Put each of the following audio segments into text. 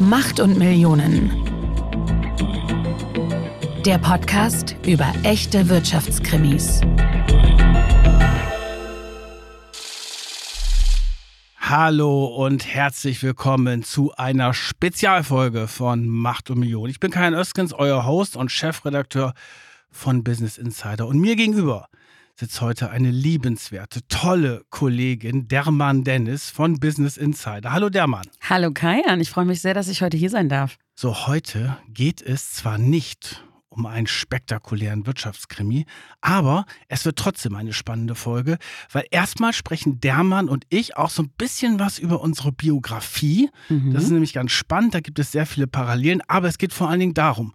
Macht und Millionen. Der Podcast über echte Wirtschaftskrimis. Hallo und herzlich willkommen zu einer Spezialfolge von Macht und Millionen. Ich bin Kajan Öskens, euer Host und Chefredakteur von Business Insider. Und mir gegenüber sitzt heute eine liebenswerte, tolle Kollegin, Derman Dennis von Business Insider. Hallo Derman. Hallo Kajan, ich freue mich sehr, dass ich heute hier sein darf. So, heute geht es zwar nicht um einen spektakulären Wirtschaftskrimi. Aber es wird trotzdem eine spannende Folge, weil erstmal sprechen Dermann und ich auch so ein bisschen was über unsere Biografie. Mhm. Das ist nämlich ganz spannend, da gibt es sehr viele Parallelen, aber es geht vor allen Dingen darum,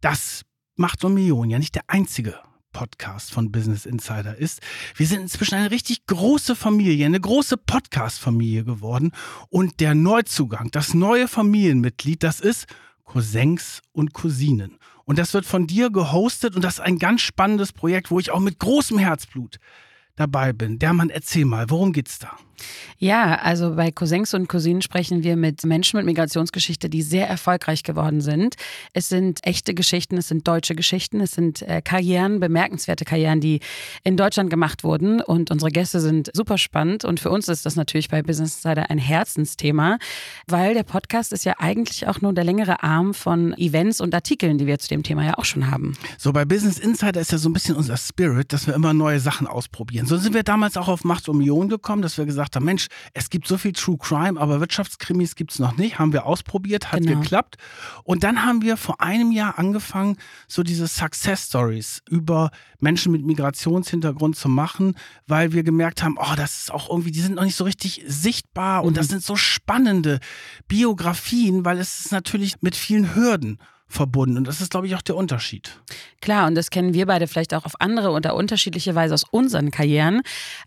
dass Macht und Millionen ja nicht der einzige Podcast von Business Insider ist. Wir sind inzwischen eine richtig große Familie, eine große Podcast-Familie geworden. Und der Neuzugang, das neue Familienmitglied, das ist Cousins und Cousinen. Und das wird von dir gehostet und das ist ein ganz spannendes Projekt, wo ich auch mit großem Herzblut dabei bin. Der Mann, erzähl mal, worum geht's da? Ja, also bei Cousins und Cousinen sprechen wir mit Menschen mit Migrationsgeschichte, die sehr erfolgreich geworden sind. Es sind echte Geschichten, es sind deutsche Geschichten, es sind äh, Karrieren, bemerkenswerte Karrieren, die in Deutschland gemacht wurden. Und unsere Gäste sind super spannend. Und für uns ist das natürlich bei Business Insider ein Herzensthema, weil der Podcast ist ja eigentlich auch nur der längere Arm von Events und Artikeln, die wir zu dem Thema ja auch schon haben. So, bei Business Insider ist ja so ein bisschen unser Spirit, dass wir immer neue Sachen ausprobieren. So sind wir damals auch auf Macht Union gekommen, dass wir gesagt gesagt haben, Mensch, es gibt so viel True Crime, aber Wirtschaftskrimis gibt es noch nicht. Haben wir ausprobiert, hat genau. geklappt. Und dann haben wir vor einem Jahr angefangen, so diese Success Stories über Menschen mit Migrationshintergrund zu machen, weil wir gemerkt haben, oh, das ist auch irgendwie, die sind noch nicht so richtig sichtbar und mhm. das sind so spannende Biografien, weil es ist natürlich mit vielen Hürden verbunden. Und das ist, glaube ich, auch der Unterschied. Klar, und das kennen wir beide vielleicht auch auf andere oder unterschiedliche Weise aus unseren Karrieren.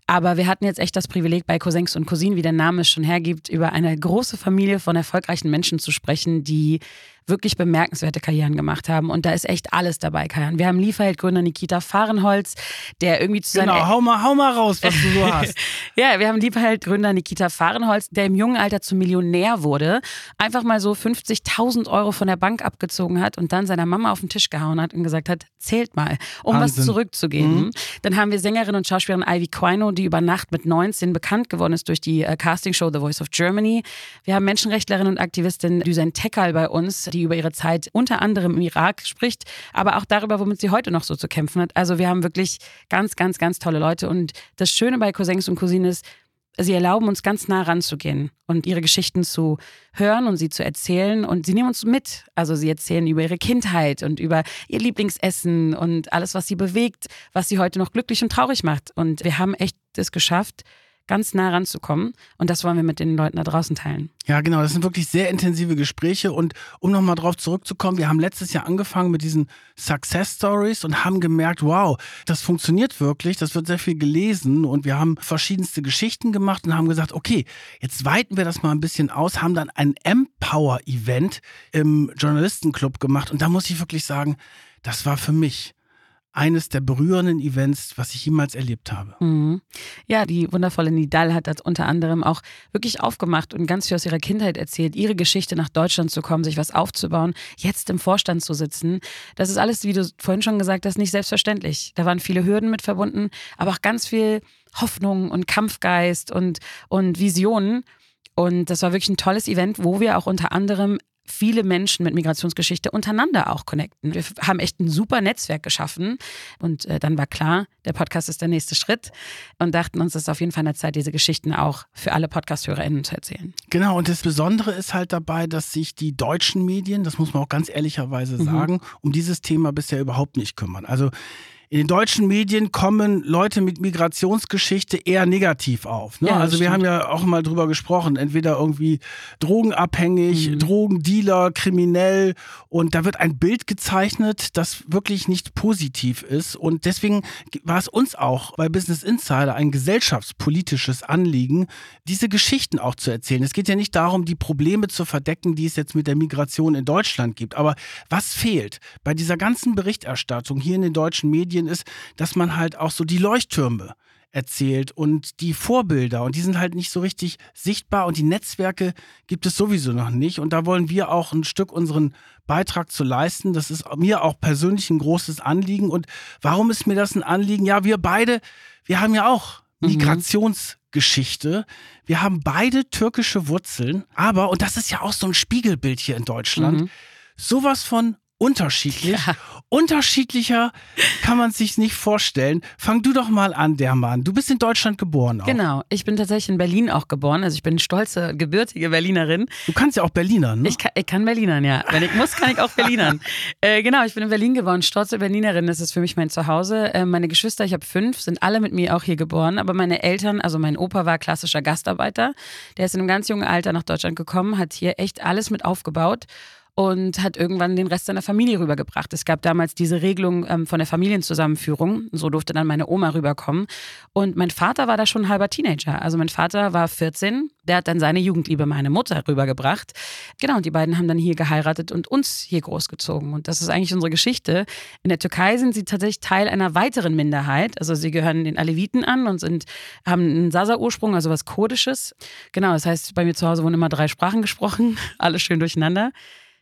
Aber wir hatten jetzt echt das Privileg, bei Cousins und Cousinen, wie der Name es schon hergibt, über eine große Familie von erfolgreichen Menschen zu sprechen, die wirklich bemerkenswerte Karrieren gemacht haben. Und da ist echt alles dabei, Kajan. Wir haben Lieferheldgründer Nikita Fahrenholz, der irgendwie zu seinem. Genau, hau mal, hau mal raus, was du so hast. ja, wir haben Lieferheldgründer Nikita Fahrenholz, der im jungen Alter zum Millionär wurde, einfach mal so 50.000 Euro von der Bank abgezogen hat und dann seiner Mama auf den Tisch gehauen hat und gesagt hat, zählt mal, um Wahnsinn. was zurückzugeben. Mhm. Dann haben wir Sängerin und Schauspielerin Ivy Quino, die über Nacht mit 19 bekannt geworden ist durch die äh, Castingshow The Voice of Germany. Wir haben Menschenrechtlerin und Aktivistin Düsen Tekal bei uns, die über ihre Zeit unter anderem im Irak spricht, aber auch darüber, womit sie heute noch so zu kämpfen hat. Also wir haben wirklich ganz, ganz, ganz tolle Leute. Und das Schöne bei Cousins und Cousinen ist, sie erlauben uns ganz nah ranzugehen und ihre Geschichten zu hören und sie zu erzählen und sie nehmen uns mit. Also sie erzählen über ihre Kindheit und über ihr Lieblingsessen und alles, was sie bewegt, was sie heute noch glücklich und traurig macht. Und wir haben echt es geschafft, ganz nah ranzukommen. Und das wollen wir mit den Leuten da draußen teilen. Ja, genau. Das sind wirklich sehr intensive Gespräche. Und um nochmal drauf zurückzukommen, wir haben letztes Jahr angefangen mit diesen Success Stories und haben gemerkt, wow, das funktioniert wirklich. Das wird sehr viel gelesen. Und wir haben verschiedenste Geschichten gemacht und haben gesagt, okay, jetzt weiten wir das mal ein bisschen aus, haben dann ein Empower-Event im Journalistenclub gemacht. Und da muss ich wirklich sagen, das war für mich eines der berührenden Events, was ich jemals erlebt habe. Mhm. Ja, die wundervolle Nidal hat das unter anderem auch wirklich aufgemacht und ganz viel aus ihrer Kindheit erzählt, ihre Geschichte nach Deutschland zu kommen, sich was aufzubauen, jetzt im Vorstand zu sitzen. Das ist alles, wie du vorhin schon gesagt hast, nicht selbstverständlich. Da waren viele Hürden mit verbunden, aber auch ganz viel Hoffnung und Kampfgeist und, und Visionen. Und das war wirklich ein tolles Event, wo wir auch unter anderem viele Menschen mit Migrationsgeschichte untereinander auch connecten. Wir haben echt ein super Netzwerk geschaffen und äh, dann war klar, der Podcast ist der nächste Schritt und dachten uns, es ist auf jeden Fall an der Zeit, diese Geschichten auch für alle Podcast-HörerInnen zu erzählen. Genau, und das Besondere ist halt dabei, dass sich die deutschen Medien, das muss man auch ganz ehrlicherweise mhm. sagen, um dieses Thema bisher überhaupt nicht kümmern. Also in den deutschen Medien kommen Leute mit Migrationsgeschichte eher negativ auf. Ne? Ja, also wir haben ja auch mal drüber gesprochen, entweder irgendwie drogenabhängig, mhm. Drogendealer, kriminell und da wird ein Bild gezeichnet, das wirklich nicht positiv ist und deswegen war es uns auch bei Business Insider ein gesellschaftspolitisches Anliegen, diese Geschichten auch zu erzählen. Es geht ja nicht darum, die Probleme zu verdecken, die es jetzt mit der Migration in Deutschland gibt, aber was fehlt bei dieser ganzen Berichterstattung hier in den deutschen Medien Medien ist, dass man halt auch so die Leuchttürme erzählt und die Vorbilder und die sind halt nicht so richtig sichtbar und die Netzwerke gibt es sowieso noch nicht und da wollen wir auch ein Stück unseren Beitrag zu leisten. Das ist mir auch persönlich ein großes Anliegen und warum ist mir das ein Anliegen? Ja, wir beide, wir haben ja auch Mhm. Migrationsgeschichte. Wir haben beide türkische Wurzeln, aber, und das ist ja auch so ein Spiegelbild hier in Deutschland, Mhm. sowas von unterschiedlich. Ja. Unterschiedlicher kann man sich nicht vorstellen. Fang du doch mal an, der Mann. Du bist in Deutschland geboren auch. Genau, ich bin tatsächlich in Berlin auch geboren. Also ich bin stolze, gebürtige Berlinerin. Du kannst ja auch Berliner, ne? Ich kann, ich kann Berlinern, ja. Wenn ich muss, kann ich auch Berlinern. äh, genau, ich bin in Berlin geboren, stolze Berlinerin. Das ist für mich mein Zuhause. Äh, meine Geschwister, ich habe fünf, sind alle mit mir auch hier geboren. Aber meine Eltern, also mein Opa war klassischer Gastarbeiter. Der ist in einem ganz jungen Alter nach Deutschland gekommen, hat hier echt alles mit aufgebaut und hat irgendwann den Rest seiner Familie rübergebracht. Es gab damals diese Regelung ähm, von der Familienzusammenführung. So durfte dann meine Oma rüberkommen. Und mein Vater war da schon ein halber Teenager. Also mein Vater war 14. Der hat dann seine Jugendliebe meine Mutter rübergebracht. Genau, und die beiden haben dann hier geheiratet und uns hier großgezogen. Und das ist eigentlich unsere Geschichte. In der Türkei sind sie tatsächlich Teil einer weiteren Minderheit. Also sie gehören den Aleviten an und sind, haben einen Sasa-Ursprung, also was Kurdisches. Genau, das heißt, bei mir zu Hause wurden immer drei Sprachen gesprochen. Alles schön durcheinander.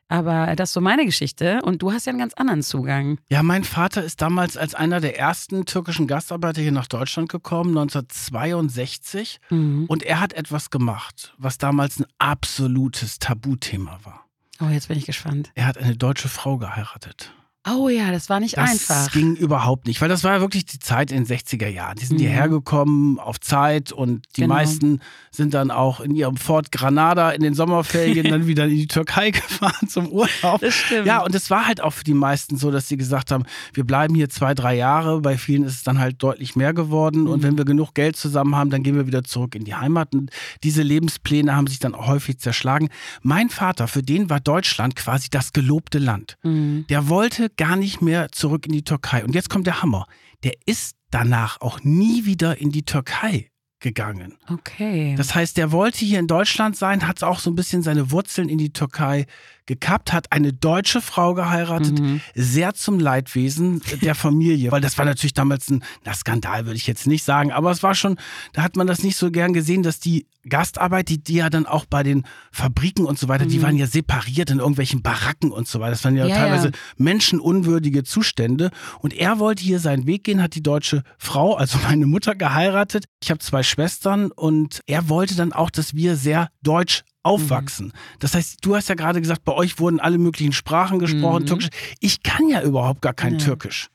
Aber das ist so meine Geschichte und du hast ja einen ganz anderen Zugang. Ja, mein Vater ist damals als einer der ersten türkischen Gastarbeiter hier nach Deutschland gekommen, 1962. Mhm. Und er hat etwas gemacht, was damals ein absolutes Tabuthema war. Oh, jetzt bin ich gespannt. Er hat eine deutsche Frau geheiratet. Oh ja, das war nicht Das einfach. ging überhaupt nicht, weil das war ja wirklich die Zeit in den 60er Jahren. Die sind Mhm. hierher gekommen auf Zeit und die Genau. meisten sind dann auch in ihrem Ford Granada in den Sommerferien dann wieder in die Türkei gefahren zum Urlaub. Das stimmt. Ja, und es war halt auch für die meisten so, dass sie gesagt haben, wir bleiben hier zwei, drei Jahre. Bei vielen ist es dann halt deutlich mehr geworden. Und Mhm. wenn wir genug Geld zusammen haben, dann gehen wir wieder zurück in die Heimat. Und diese Lebenspläne haben sich dann auch häufig zerschlagen. Mein Vater, für den war Deutschland quasi das gelobte Land. Mhm. Der wollte gar nicht mehr zurück in die Türkei. Und jetzt kommt der Hammer. Der ist danach auch nie wieder in die Türkei gegangen. Okay. Das heißt, der wollte hier in Deutschland sein, hat auch so ein bisschen seine Wurzeln in die Türkei gekappt, hat eine deutsche Frau geheiratet, Mhm. sehr zum Leidwesen der Familie, weil das war natürlich damals ein na, Skandal, würde ich jetzt nicht sagen, aber es war schon, da hat man das nicht so gern gesehen, dass die Gastarbeit, die, die ja dann auch bei den Fabriken und so weiter, die Mhm. waren ja separiert in irgendwelchen Baracken und so weiter. Das waren ja, Ja, teilweise ja. menschenunwürdige Zustände. Und er wollte hier seinen Weg gehen, hat die deutsche Frau, also meine Mutter, geheiratet. Ich habe zwei Schwestern und er wollte dann auch, dass wir sehr deutsch aufwachsen. Das heißt, du hast ja gerade gesagt, bei euch wurden alle möglichen Sprachen gesprochen, Mhm. Türkisch. Ich kann ja überhaupt gar kein Ja. Türkisch.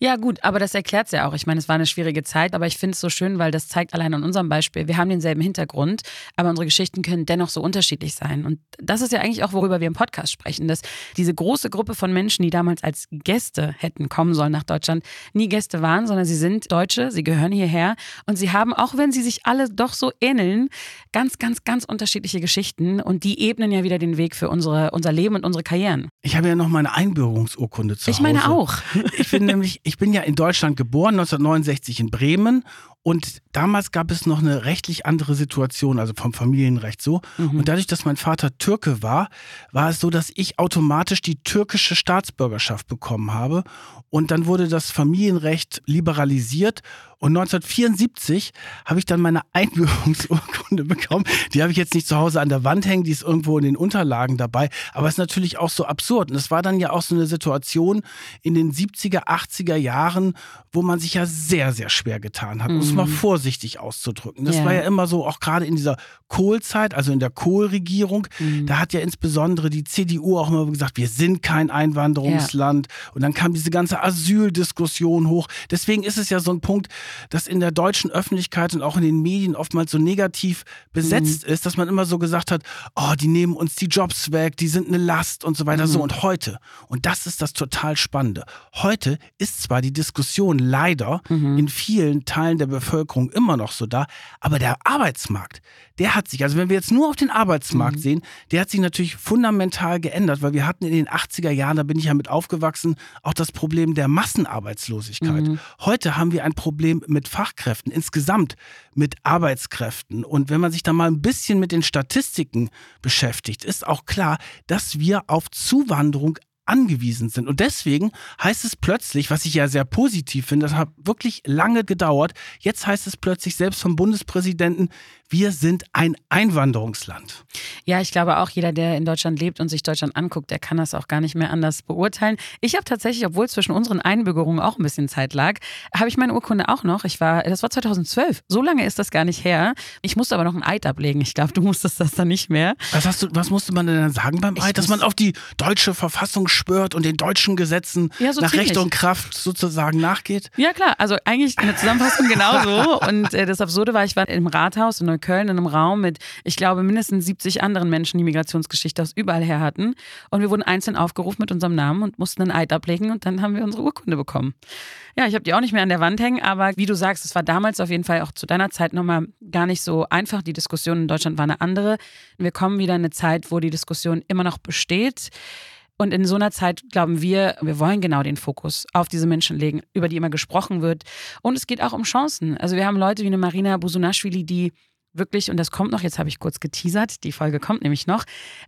Ja, gut, aber das erklärt es ja auch. Ich meine, es war eine schwierige Zeit, aber ich finde es so schön, weil das zeigt allein an unserem Beispiel. Wir haben denselben Hintergrund, aber unsere Geschichten können dennoch so unterschiedlich sein. Und das ist ja eigentlich auch, worüber wir im Podcast sprechen, dass diese große Gruppe von Menschen, die damals als Gäste hätten kommen sollen nach Deutschland, nie Gäste waren, sondern sie sind Deutsche, sie gehören hierher und sie haben, auch wenn sie sich alle doch so ähneln, ganz, ganz, ganz unterschiedliche Geschichten und die ebnen ja wieder den Weg für unsere, unser Leben und unsere Karrieren. Ich habe ja noch meine Einbürgerungsurkunde zu ich Hause. meine auch. Ich bin nämlich, ich bin ja in Deutschland geboren, 1969 in Bremen. Und damals gab es noch eine rechtlich andere Situation, also vom Familienrecht so. Mhm. Und dadurch, dass mein Vater Türke war, war es so, dass ich automatisch die türkische Staatsbürgerschaft bekommen habe. Und dann wurde das Familienrecht liberalisiert. Und 1974 habe ich dann meine Einbürgerungsurkunde bekommen. Die habe ich jetzt nicht zu Hause an der Wand hängen, die ist irgendwo in den Unterlagen dabei. Aber es ist natürlich auch so absurd. Und es war dann ja auch so eine Situation in den 70er, 80er Jahren, wo man sich ja sehr, sehr schwer getan hat, Mhm. Mal vorsichtig auszudrücken. Das Ja. war ja immer so, auch gerade in dieser Kohlzeit, also in der Kohlregierung, Mhm. da hat ja insbesondere die CDU auch immer gesagt, wir sind kein Einwanderungsland. Und dann kam diese ganze Asyldiskussion hoch. Deswegen ist es ja so ein Punkt, dass in der deutschen Öffentlichkeit und auch in den Medien oftmals so negativ besetzt Mhm. ist, dass man immer so gesagt hat, oh, die nehmen uns die Jobs weg, die sind eine Last und so weiter. Mhm. So, und heute, und das ist das total Spannende, heute ist zwar die Diskussion leider Mhm. in vielen Teilen der Bevölkerung immer noch so da, aber der Arbeitsmarkt, der hat sich, also wenn wir jetzt nur auf den Arbeitsmarkt Mhm. sehen, der hat sich natürlich fundamental geändert, weil wir hatten in den 80er Jahren, da bin ich ja mit aufgewachsen, auch das Problem der Massenarbeitslosigkeit. Mhm. Heute haben wir ein Problem mit Fachkräften, insgesamt mit Arbeitskräften. Und wenn man sich da mal ein bisschen mit den Statistiken beschäftigt, ist auch klar, dass wir auf Zuwanderung angewiesen sind. Und deswegen heißt es plötzlich, was ich ja sehr positiv finde, das hat wirklich lange gedauert, jetzt heißt es plötzlich selbst vom Bundespräsidenten, wir sind ein Einwanderungsland. Ja, ich glaube auch, jeder, der in Deutschland lebt und sich Deutschland anguckt, der kann das auch gar nicht mehr anders beurteilen. Ich habe tatsächlich, obwohl zwischen unseren Einbürgerungen auch ein bisschen Zeit lag, habe ich meine Urkunde auch noch. Ich war, das war 2012. So lange ist das gar nicht her. Ich musste aber noch ein Eid ablegen. Ich glaube, du musstest das dann nicht mehr. Was, hast du, was musste man denn dann sagen beim Eid? Dass man auf die deutsche Verfassung schwört und den deutschen Gesetzen ja, so nach ziemlich. Recht und Kraft sozusagen nachgeht? Ja, klar. Also eigentlich eine Zusammenfassung genauso. Und äh, das Absurde war, ich war im Rathaus in Neukölln in einem Raum mit, ich glaube, mindestens 70 anderen Menschen, die Migrationsgeschichte aus überall her hatten. Und wir wurden einzeln aufgerufen mit unserem Namen und mussten einen Eid ablegen und dann haben wir unsere Urkunde bekommen. Ja, ich habe die auch nicht mehr an der Wand hängen, aber wie du sagst, es war damals auf jeden Fall auch zu deiner Zeit nochmal gar nicht so einfach. Die Diskussion in Deutschland war eine andere. Wir kommen wieder in eine Zeit, wo die Diskussion immer noch besteht. Und in so einer Zeit glauben wir, wir wollen genau den Fokus auf diese Menschen legen, über die immer gesprochen wird. Und es geht auch um Chancen. Also wir haben Leute wie eine Marina Busunashvili, die wirklich, und das kommt noch, jetzt habe ich kurz geteasert, die Folge kommt nämlich noch,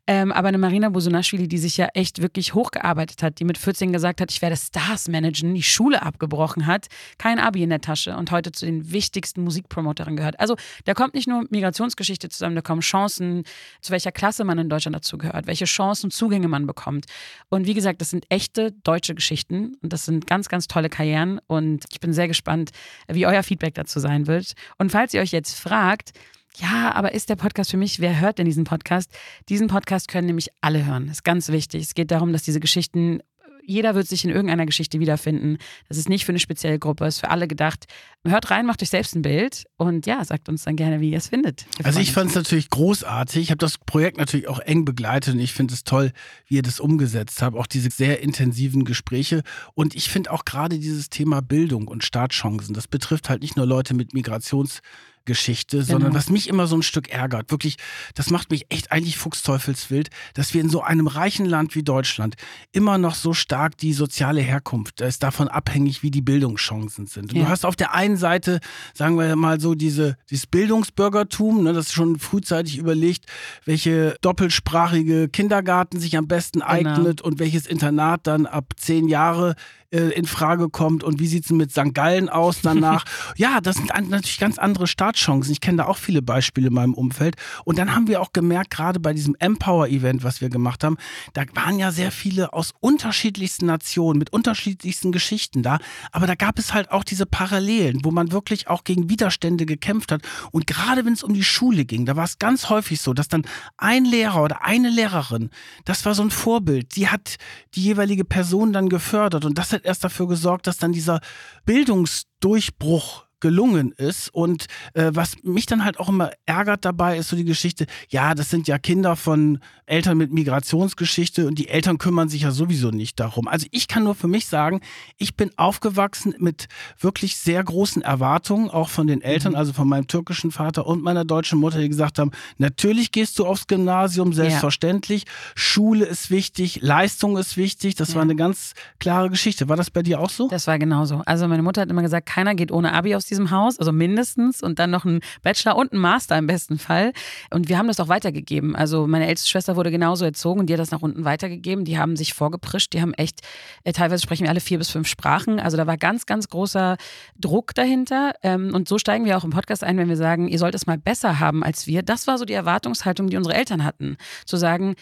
ähm, aber eine Marina Busunashvili, die sich ja echt wirklich hochgearbeitet hat, die mit 14 gesagt hat, ich werde Stars managen, die Schule abgebrochen hat, kein Abi in der Tasche und heute zu den wichtigsten Musikpromoterinnen gehört. Also da kommt nicht nur Migrationsgeschichte zusammen, da kommen Chancen, zu welcher Klasse man in Deutschland dazu gehört, welche Chancen, Zugänge man bekommt. Und wie gesagt, das sind echte deutsche Geschichten und das sind ganz, ganz tolle Karrieren und ich bin sehr gespannt, wie euer Feedback dazu sein wird. Und falls ihr euch jetzt fragt, ja, aber ist der Podcast für mich? Wer hört denn diesen Podcast? Diesen Podcast können nämlich alle hören. Das ist ganz wichtig. Es geht darum, dass diese Geschichten jeder wird sich in irgendeiner Geschichte wiederfinden. Das ist nicht für eine spezielle Gruppe, es ist für alle gedacht. Hört rein, macht euch selbst ein Bild und ja, sagt uns dann gerne, wie ihr es findet. also ich fand es natürlich großartig. Ich habe das Projekt natürlich auch eng begleitet und ich finde es toll, wie ihr das umgesetzt habt. Auch diese sehr intensiven Gespräche. Und ich finde auch gerade dieses Thema Bildung und Startchancen, das betrifft halt nicht nur Leute mit Migrations- Geschichte, genau. sondern was mich immer so ein Stück ärgert, wirklich, das macht mich echt eigentlich fuchsteufelswild, dass wir in so einem reichen Land wie Deutschland immer noch so stark die soziale Herkunft, da ist davon abhängig, wie die Bildungschancen sind. Ja. Du hast auf der einen Seite, sagen wir mal so, diese, dieses Bildungsbürgertum, ne, das schon frühzeitig überlegt, welche doppelsprachige Kindergarten sich am besten genau. eignet und welches Internat dann ab zehn Jahre äh, in Frage kommt und wie sieht es mit St. Gallen aus danach. ja, das sind natürlich ganz andere Startchancen. Ich kenne da auch viele Beispiele in meinem Umfeld. Und dann haben wir auch gemerkt, gerade bei diesem Empower-Event, was wir gemacht haben, da waren ja sehr viele aus unterschiedlichsten Nationen, mit unterschiedlichsten Geschichten da. Aber da gab es halt auch diese Parallelen, wo man wirklich auch gegen Widerstände gekämpft hat. Und gerade wenn es um die Schule ging, da war es ganz häufig so, dass dann ein Lehrer oder eine Lehrerin, das war so ein Vorbild, die hat die jeweilige Person dann gefördert. Und das hat erst dafür gesorgt, dass dann dieser Bildungsdurchbruch gelungen ist. Und äh, was mich dann halt auch immer ärgert dabei, ist so die Geschichte, ja, das sind ja Kinder von Eltern mit Migrationsgeschichte und die Eltern kümmern sich ja sowieso nicht darum. Also ich kann nur für mich sagen, ich bin aufgewachsen mit wirklich sehr großen Erwartungen, auch von den Eltern, mhm. also von meinem türkischen Vater und meiner deutschen Mutter, die gesagt haben, natürlich gehst du aufs Gymnasium, selbstverständlich. Ja. Schule ist wichtig, Leistung ist wichtig. Das ja. war eine ganz klare Geschichte. War das bei dir auch so? Das war genauso. Also meine Mutter hat immer gesagt, keiner geht ohne Abi aufs diesem Haus, also mindestens und dann noch ein Bachelor und ein Master im besten Fall. Und wir haben das auch weitergegeben. Also meine älteste Schwester wurde genauso erzogen und die hat das nach unten weitergegeben. Die haben sich vorgeprischt, die haben echt, äh, teilweise sprechen wir alle vier bis fünf Sprachen. Also da war ganz, ganz großer Druck dahinter. Ähm, und so steigen wir auch im Podcast ein, wenn wir sagen, ihr sollt es mal besser haben als wir. Das war so die Erwartungshaltung, die unsere Eltern hatten. Zu sagen,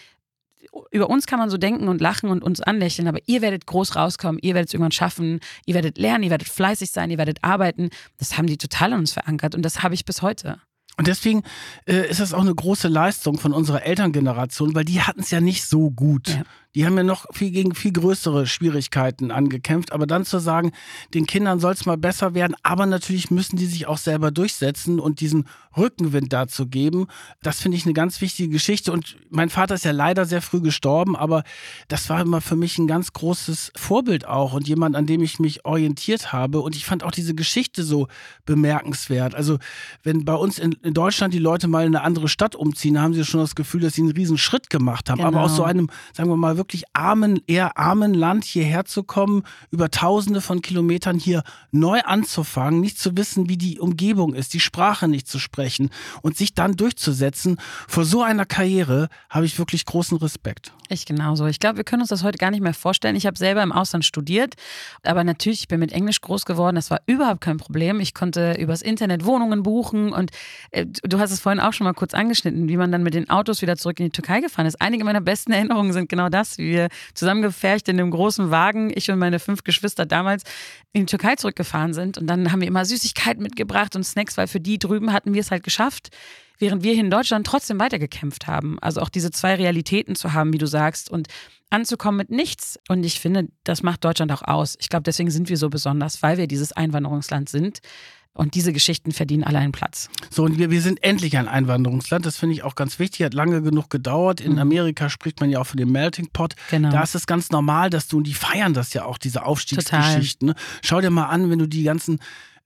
über uns kann man so denken und lachen und uns anlächeln, aber ihr werdet groß rauskommen, ihr werdet es irgendwann schaffen, ihr werdet lernen, ihr werdet fleißig sein, ihr werdet arbeiten. Das haben die total an uns verankert und das habe ich bis heute. Und deswegen äh, ist das auch eine große Leistung von unserer Elterngeneration, weil die hatten es ja nicht so gut. Ja. Die haben ja noch viel gegen viel größere Schwierigkeiten angekämpft. Aber dann zu sagen, den Kindern soll es mal besser werden, aber natürlich müssen die sich auch selber durchsetzen und diesen Rückenwind dazu geben, das finde ich eine ganz wichtige Geschichte. Und mein Vater ist ja leider sehr früh gestorben, aber das war immer für mich ein ganz großes Vorbild auch und jemand, an dem ich mich orientiert habe. Und ich fand auch diese Geschichte so bemerkenswert. Also, wenn bei uns in, in Deutschland die Leute mal in eine andere Stadt umziehen, haben sie schon das Gefühl, dass sie einen riesen Schritt gemacht haben. Genau. Aber aus so einem, sagen wir mal, wirklich wirklich armen, eher armen Land hierher zu kommen, über tausende von Kilometern hier neu anzufangen, nicht zu wissen, wie die Umgebung ist, die Sprache nicht zu sprechen und sich dann durchzusetzen. Vor so einer Karriere habe ich wirklich großen Respekt. Ich genauso. Ich glaube, wir können uns das heute gar nicht mehr vorstellen. Ich habe selber im Ausland studiert, aber natürlich, ich bin mit Englisch groß geworden. Das war überhaupt kein Problem. Ich konnte übers Internet Wohnungen buchen und äh, du hast es vorhin auch schon mal kurz angeschnitten, wie man dann mit den Autos wieder zurück in die Türkei gefahren ist. Einige meiner besten Erinnerungen sind genau das, wie wir zusammengefercht in einem großen Wagen, ich und meine fünf Geschwister damals in die Türkei zurückgefahren sind. Und dann haben wir immer Süßigkeiten mitgebracht und Snacks, weil für die drüben hatten wir es halt geschafft während wir hier in Deutschland trotzdem weitergekämpft haben. Also auch diese zwei Realitäten zu haben, wie du sagst, und anzukommen mit nichts. Und ich finde, das macht Deutschland auch aus. Ich glaube, deswegen sind wir so besonders, weil wir dieses Einwanderungsland sind. Und diese Geschichten verdienen alle einen Platz. So, und wir, wir sind endlich ein Einwanderungsland. Das finde ich auch ganz wichtig. Hat lange genug gedauert. In mhm. Amerika spricht man ja auch von dem Melting Pot. Genau. Da ist es ganz normal, dass du, und die feiern das ja auch, diese Aufstiegsgeschichten. Ne? Schau dir mal an, wenn du die ganzen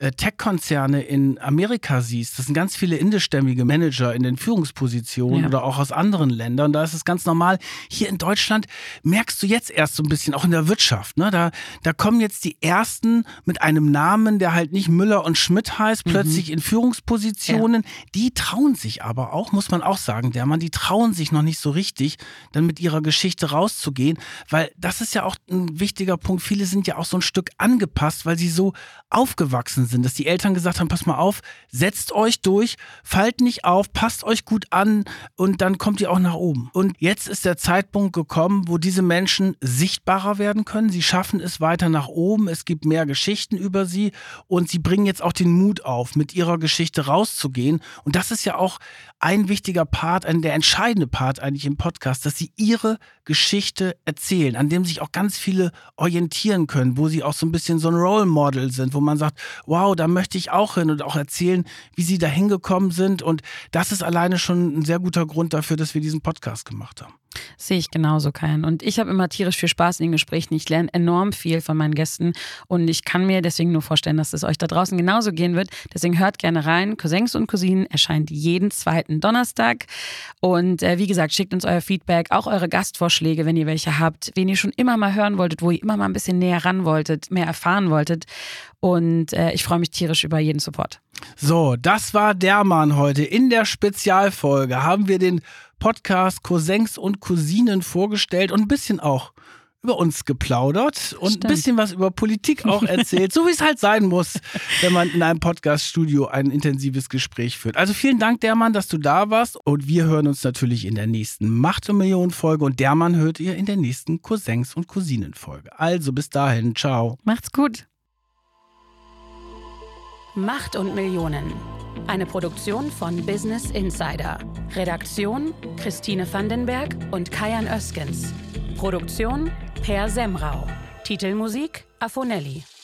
Tech-Konzerne in Amerika siehst, das sind ganz viele indischstämmige Manager in den Führungspositionen ja. oder auch aus anderen Ländern. Da ist es ganz normal. Hier in Deutschland merkst du jetzt erst so ein bisschen, auch in der Wirtschaft, ne? da, da kommen jetzt die ersten mit einem Namen, der halt nicht Müller und Schmidt heißt, mhm. plötzlich in Führungspositionen. Ja. Die trauen sich aber auch, muss man auch sagen, der Mann, die trauen sich noch nicht so richtig, dann mit ihrer Geschichte rauszugehen, weil das ist ja auch ein wichtiger Punkt. Viele sind ja auch so ein Stück angepasst, weil sie so aufgewachsen sind, dass die Eltern gesagt haben, pass mal auf, setzt euch durch, fallt nicht auf, passt euch gut an und dann kommt ihr auch nach oben. Und jetzt ist der Zeitpunkt gekommen, wo diese Menschen sichtbarer werden können. Sie schaffen es weiter nach oben, es gibt mehr Geschichten über sie und sie bringen jetzt auch den Mut auf, mit ihrer Geschichte rauszugehen. Und das ist ja auch ein wichtiger Part, ein der entscheidende Part eigentlich im Podcast, dass sie ihre Geschichte erzählen, an dem sich auch ganz viele orientieren können, wo sie auch so ein bisschen so ein Role Model sind, wo man sagt, wow, da möchte ich auch hin und auch erzählen, wie sie da hingekommen sind. Und das ist alleine schon ein sehr guter Grund dafür, dass wir diesen Podcast gemacht haben. Sehe ich genauso, keinen. Und ich habe immer tierisch viel Spaß in den Gesprächen. Ich lerne enorm viel von meinen Gästen und ich kann mir deswegen nur vorstellen, dass es euch da draußen genauso gehen wird. Deswegen hört gerne rein. Cousins und Cousinen erscheint jeden zweiten Donnerstag. Und äh, wie gesagt, schickt uns euer Feedback, auch eure Gastvorschläge, wenn ihr welche habt, wen ihr schon immer mal hören wolltet, wo ihr immer mal ein bisschen näher ran wolltet, mehr erfahren wolltet. Und äh, ich freue mich tierisch über jeden Support. So, das war der Mann heute. In der Spezialfolge haben wir den Podcast Cousins und Cousinen vorgestellt und ein bisschen auch über uns geplaudert und Stimmt. ein bisschen was über Politik auch erzählt, so wie es halt sein muss, wenn man in einem Podcaststudio ein intensives Gespräch führt. Also vielen Dank, Dermann, dass du da warst und wir hören uns natürlich in der nächsten Macht und Millionen Folge und Dermann hört ihr in der nächsten Cousins und Cousinen Folge. Also bis dahin, ciao. Macht's gut. Macht und Millionen. Eine Produktion von Business Insider. Redaktion Christine Vandenberg und Kajan Öskens. Produktion Per Semrau. Titelmusik Afonelli.